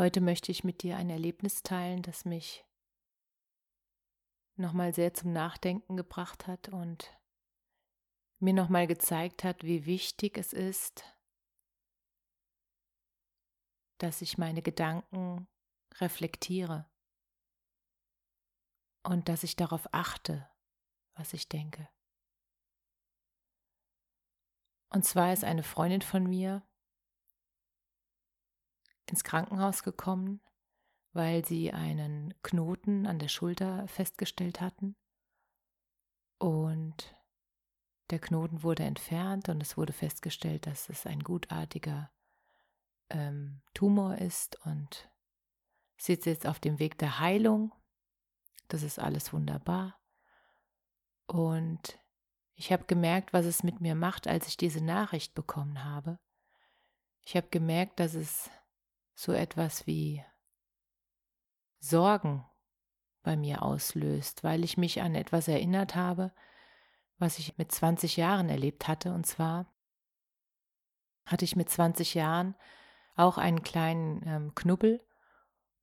Heute möchte ich mit dir ein Erlebnis teilen, das mich nochmal sehr zum Nachdenken gebracht hat und mir nochmal gezeigt hat, wie wichtig es ist, dass ich meine Gedanken reflektiere und dass ich darauf achte, was ich denke. Und zwar ist eine Freundin von mir ins Krankenhaus gekommen, weil sie einen Knoten an der Schulter festgestellt hatten. Und der Knoten wurde entfernt und es wurde festgestellt, dass es ein gutartiger ähm, Tumor ist und sie jetzt auf dem Weg der Heilung. Das ist alles wunderbar. Und ich habe gemerkt, was es mit mir macht, als ich diese Nachricht bekommen habe. Ich habe gemerkt, dass es so etwas wie Sorgen bei mir auslöst, weil ich mich an etwas erinnert habe, was ich mit 20 Jahren erlebt hatte. Und zwar hatte ich mit 20 Jahren auch einen kleinen ähm, Knubbel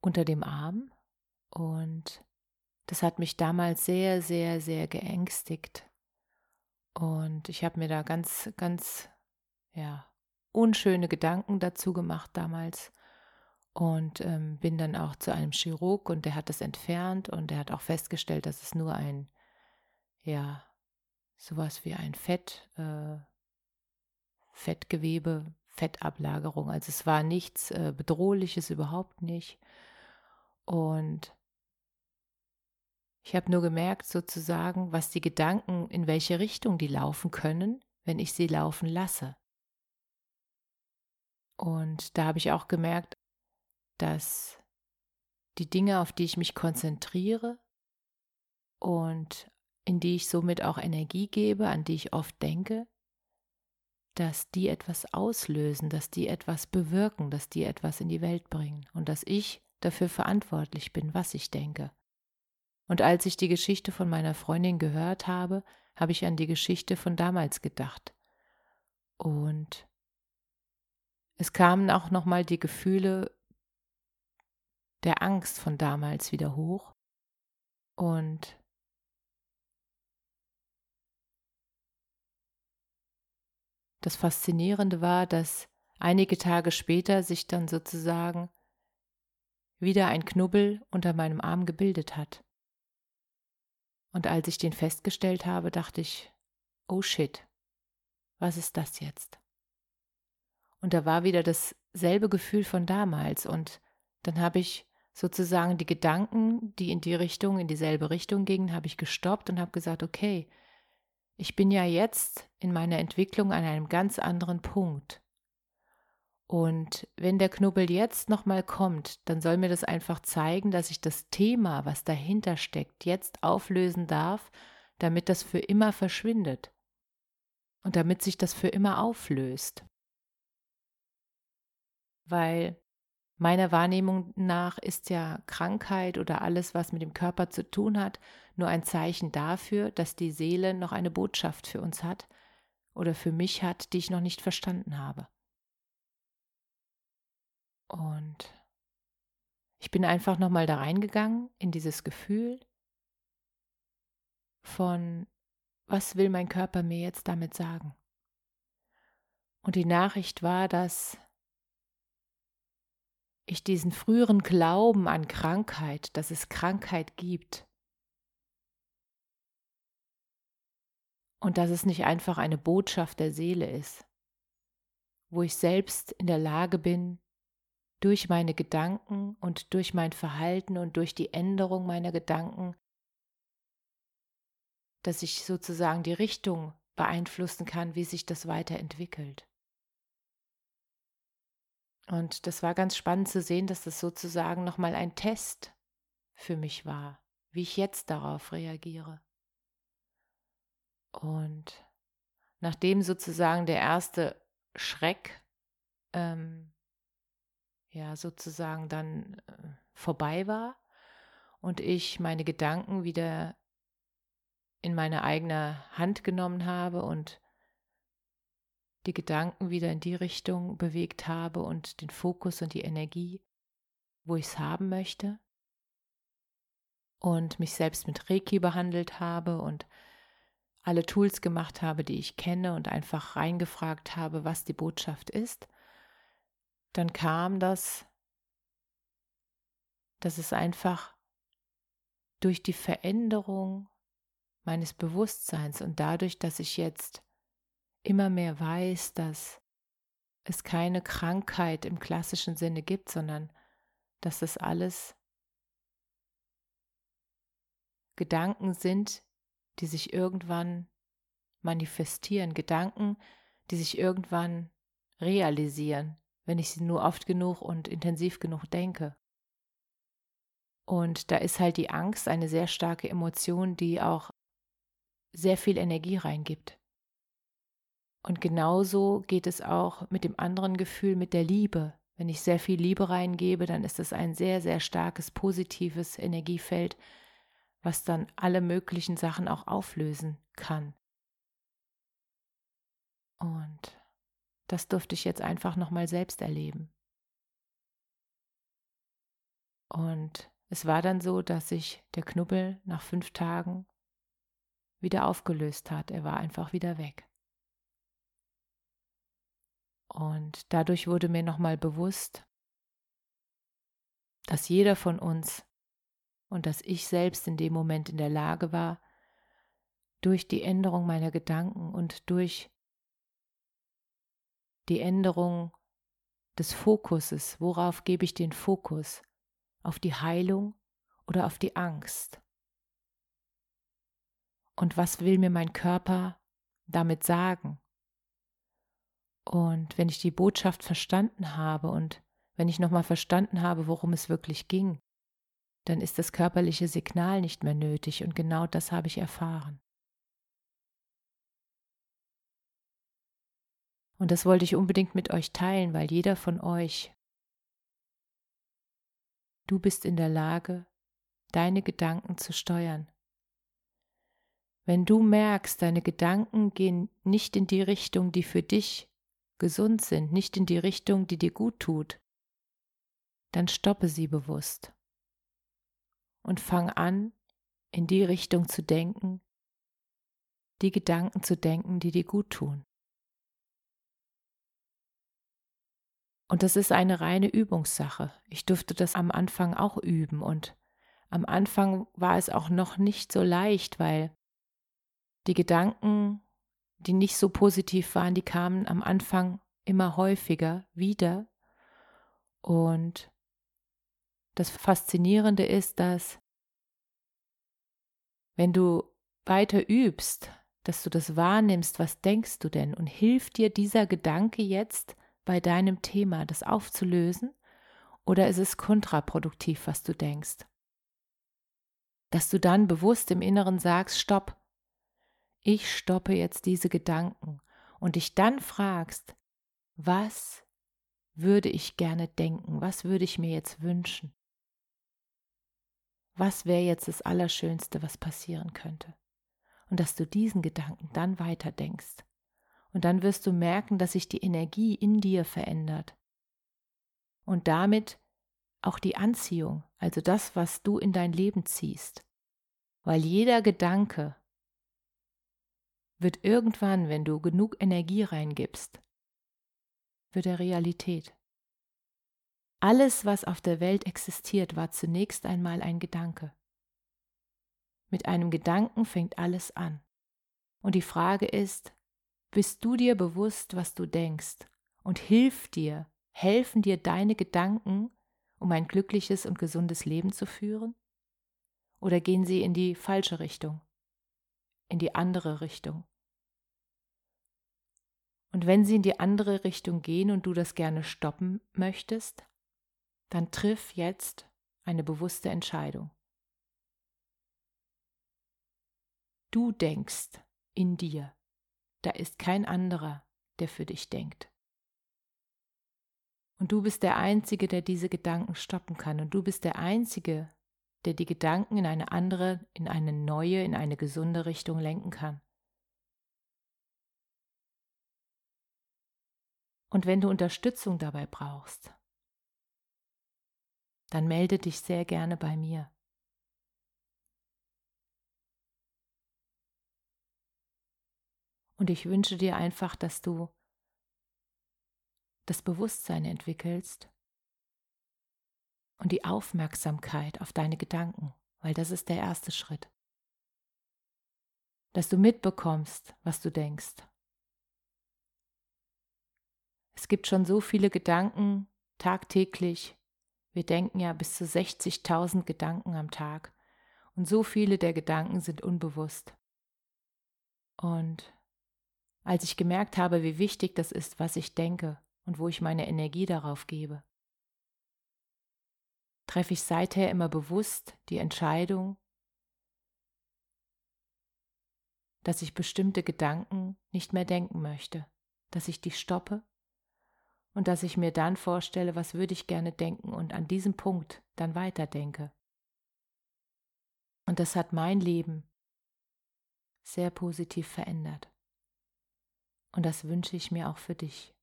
unter dem Arm und das hat mich damals sehr, sehr, sehr geängstigt. Und ich habe mir da ganz, ganz, ja, unschöne Gedanken dazu gemacht damals und ähm, bin dann auch zu einem Chirurg und der hat das entfernt und der hat auch festgestellt, dass es nur ein, ja, sowas wie ein Fett, äh, Fettgewebe, Fettablagerung. Also es war nichts äh, Bedrohliches, überhaupt nicht. Und ich habe nur gemerkt, sozusagen, was die Gedanken, in welche Richtung die laufen können, wenn ich sie laufen lasse. Und da habe ich auch gemerkt, dass die Dinge, auf die ich mich konzentriere und in die ich somit auch Energie gebe, an die ich oft denke, dass die etwas auslösen, dass die etwas bewirken, dass die etwas in die Welt bringen und dass ich dafür verantwortlich bin, was ich denke. Und als ich die Geschichte von meiner Freundin gehört habe, habe ich an die Geschichte von damals gedacht. Und es kamen auch nochmal die Gefühle der Angst von damals wieder hoch. Und das Faszinierende war, dass einige Tage später sich dann sozusagen wieder ein Knubbel unter meinem Arm gebildet hat. Und als ich den festgestellt habe, dachte ich, oh shit, was ist das jetzt? Und da war wieder dasselbe Gefühl von damals und dann habe ich sozusagen die Gedanken, die in die Richtung, in dieselbe Richtung gingen, habe ich gestoppt und habe gesagt, okay, ich bin ja jetzt in meiner Entwicklung an einem ganz anderen Punkt. Und wenn der Knubbel jetzt nochmal kommt, dann soll mir das einfach zeigen, dass ich das Thema, was dahinter steckt, jetzt auflösen darf, damit das für immer verschwindet. Und damit sich das für immer auflöst. Weil Meiner Wahrnehmung nach ist ja Krankheit oder alles, was mit dem Körper zu tun hat, nur ein Zeichen dafür, dass die Seele noch eine Botschaft für uns hat oder für mich hat, die ich noch nicht verstanden habe. Und ich bin einfach nochmal da reingegangen in dieses Gefühl von, was will mein Körper mir jetzt damit sagen? Und die Nachricht war, dass ich diesen früheren Glauben an Krankheit, dass es Krankheit gibt und dass es nicht einfach eine Botschaft der Seele ist, wo ich selbst in der Lage bin, durch meine Gedanken und durch mein Verhalten und durch die Änderung meiner Gedanken, dass ich sozusagen die Richtung beeinflussen kann, wie sich das weiterentwickelt. Und das war ganz spannend zu sehen, dass das sozusagen nochmal ein Test für mich war, wie ich jetzt darauf reagiere. Und nachdem sozusagen der erste Schreck ähm, ja sozusagen dann äh, vorbei war und ich meine Gedanken wieder in meine eigene Hand genommen habe und die Gedanken wieder in die Richtung bewegt habe und den Fokus und die Energie, wo ich es haben möchte. Und mich selbst mit Reiki behandelt habe und alle Tools gemacht habe, die ich kenne und einfach reingefragt habe, was die Botschaft ist, dann kam das, dass es einfach durch die Veränderung meines Bewusstseins und dadurch, dass ich jetzt immer mehr weiß, dass es keine Krankheit im klassischen Sinne gibt, sondern dass das alles Gedanken sind, die sich irgendwann manifestieren, Gedanken, die sich irgendwann realisieren, wenn ich sie nur oft genug und intensiv genug denke. Und da ist halt die Angst eine sehr starke Emotion, die auch sehr viel Energie reingibt. Und genauso geht es auch mit dem anderen Gefühl, mit der Liebe. Wenn ich sehr viel Liebe reingebe, dann ist es ein sehr, sehr starkes, positives Energiefeld, was dann alle möglichen Sachen auch auflösen kann. Und das durfte ich jetzt einfach nochmal selbst erleben. Und es war dann so, dass sich der Knubbel nach fünf Tagen wieder aufgelöst hat. Er war einfach wieder weg. Und dadurch wurde mir nochmal bewusst, dass jeder von uns und dass ich selbst in dem Moment in der Lage war, durch die Änderung meiner Gedanken und durch die Änderung des Fokuses, worauf gebe ich den Fokus? Auf die Heilung oder auf die Angst? Und was will mir mein Körper damit sagen? Und wenn ich die Botschaft verstanden habe und wenn ich nochmal verstanden habe, worum es wirklich ging, dann ist das körperliche Signal nicht mehr nötig und genau das habe ich erfahren. Und das wollte ich unbedingt mit euch teilen, weil jeder von euch, du bist in der Lage, deine Gedanken zu steuern. Wenn du merkst, deine Gedanken gehen nicht in die Richtung, die für dich gesund sind, nicht in die Richtung, die dir gut tut, dann stoppe sie bewusst und fang an, in die Richtung zu denken, die Gedanken zu denken, die dir gut tun. Und das ist eine reine Übungssache. Ich durfte das am Anfang auch üben und am Anfang war es auch noch nicht so leicht, weil die Gedanken die nicht so positiv waren, die kamen am Anfang immer häufiger wieder. Und das Faszinierende ist, dass wenn du weiter übst, dass du das wahrnimmst, was denkst du denn? Und hilft dir dieser Gedanke jetzt bei deinem Thema, das aufzulösen? Oder ist es kontraproduktiv, was du denkst? Dass du dann bewusst im Inneren sagst, stopp, ich stoppe jetzt diese Gedanken und dich dann fragst, was würde ich gerne denken, was würde ich mir jetzt wünschen? Was wäre jetzt das Allerschönste, was passieren könnte? Und dass du diesen Gedanken dann weiter denkst. Und dann wirst du merken, dass sich die Energie in dir verändert. Und damit auch die Anziehung, also das, was du in dein Leben ziehst. Weil jeder Gedanke, wird irgendwann, wenn du genug Energie reingibst, wird er Realität. Alles, was auf der Welt existiert, war zunächst einmal ein Gedanke. Mit einem Gedanken fängt alles an. Und die Frage ist, bist du dir bewusst, was du denkst? Und hilft dir, Helfen dir deine Gedanken, um ein glückliches und gesundes Leben zu führen? Oder gehen sie in die falsche Richtung, in die andere Richtung? Und wenn sie in die andere Richtung gehen und du das gerne stoppen möchtest, dann triff jetzt eine bewusste Entscheidung. Du denkst in dir, da ist kein anderer, der für dich denkt. Und du bist der Einzige, der diese Gedanken stoppen kann. Und du bist der Einzige, der die Gedanken in eine andere, in eine neue, in eine gesunde Richtung lenken kann. Und wenn du Unterstützung dabei brauchst, dann melde dich sehr gerne bei mir. Und ich wünsche dir einfach, dass du das Bewusstsein entwickelst und die Aufmerksamkeit auf deine Gedanken, weil das ist der erste Schritt. Dass du mitbekommst, was du denkst. Es gibt schon so viele Gedanken tagtäglich. Wir denken ja bis zu 60.000 Gedanken am Tag. Und so viele der Gedanken sind unbewusst. Und als ich gemerkt habe, wie wichtig das ist, was ich denke und wo ich meine Energie darauf gebe, treffe ich seither immer bewusst die Entscheidung, dass ich bestimmte Gedanken nicht mehr denken möchte, dass ich die stoppe und dass ich mir dann vorstelle, was würde ich gerne denken und an diesem Punkt dann weiterdenke. Und das hat mein Leben sehr positiv verändert. Und das wünsche ich mir auch für dich.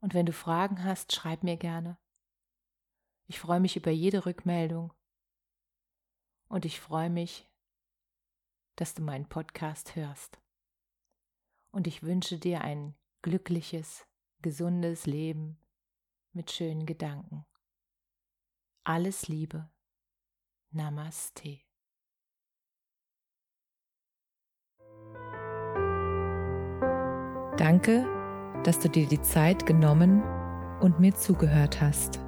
Und wenn du Fragen hast, schreib mir gerne. Ich freue mich über jede Rückmeldung. Und ich freue mich, dass du meinen Podcast hörst. Und ich wünsche dir ein glückliches, gesundes Leben mit schönen Gedanken. Alles Liebe. Namaste. Danke, dass du dir die Zeit genommen und mir zugehört hast.